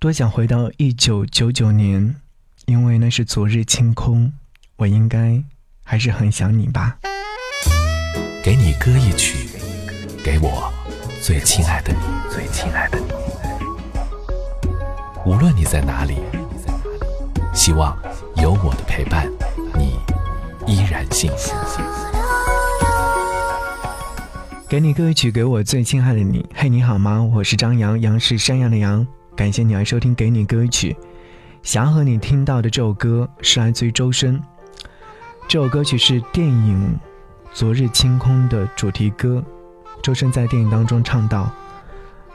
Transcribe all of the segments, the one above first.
多想回到一九九九年，因为那是昨日清空。我应该还是很想你吧。给你歌一曲，给我最亲爱的你，最亲爱的你。无论你在哪里，希望有我的陪伴，你依然幸福。给你歌一曲，给我最亲爱的你。嘿，你好吗？我是张扬，杨是山羊的羊。感谢你来收听《给你歌曲》。想要和你听到的这首歌是来自于周深。这首歌曲是电影《昨日清空》的主题歌，周深在电影当中唱道：“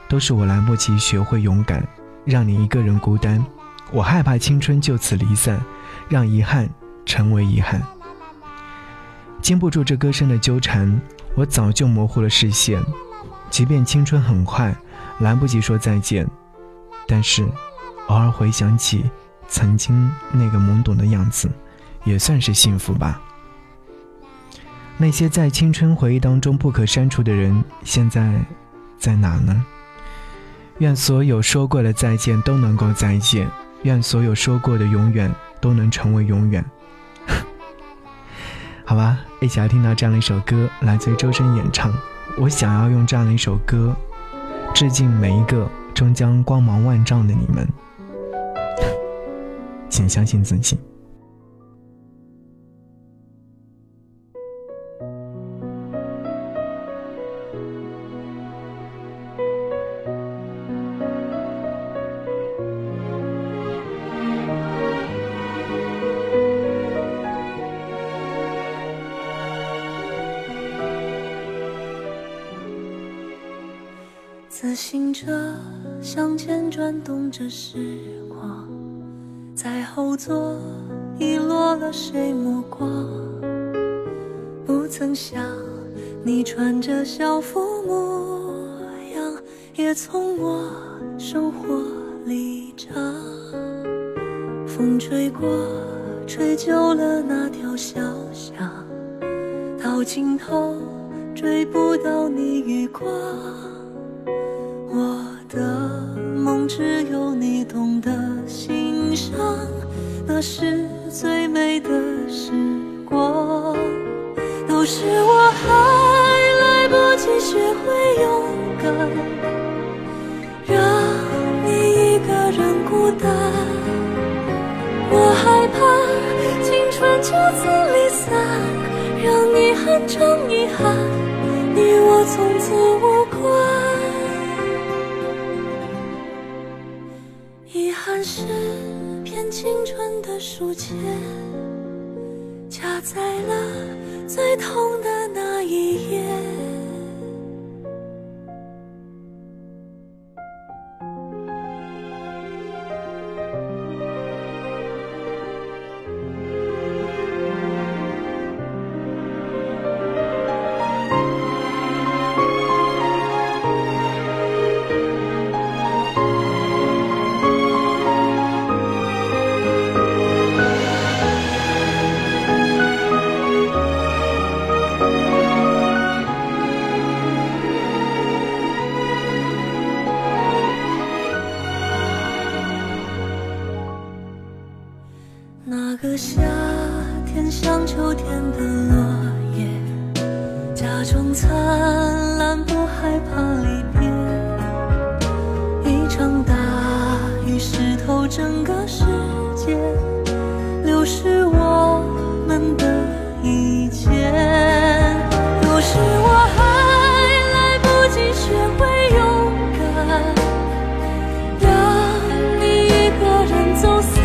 都是我来不及学会勇敢，让你一个人孤单。我害怕青春就此离散，让遗憾成为遗憾。经不住这歌声的纠缠，我早就模糊了视线。即便青春很快，来不及说再见，但是偶尔回想起曾经那个懵懂的样子。”也算是幸福吧。那些在青春回忆当中不可删除的人，现在在哪呢？愿所有说过的再见都能够再见，愿所有说过的永远都能成为永远。好吧，一起来听到这样的一首歌，来自于周深演唱。我想要用这样的一首歌，致敬每一个终将光芒万丈的你们。请相信自己。自行车向前转动着时光，在后座遗落了谁目光？不曾想你穿着校服模样，也从我生活里长。风吹过，吹旧了那条小巷，到尽头追不到你余光。的梦只有你懂得欣赏，那是最美的时光。都是我还来不及学会勇敢，让你一个人孤单。我害怕青春就此离散，让遗憾成遗憾，你我从此无关。是片青春的书签，夹在了最痛的个夏天像秋天的落叶，假装灿烂，不害怕离别。一场大雨湿透整个世界，流失我们的一切。都是我还来不及学会勇敢，让你一个人走散。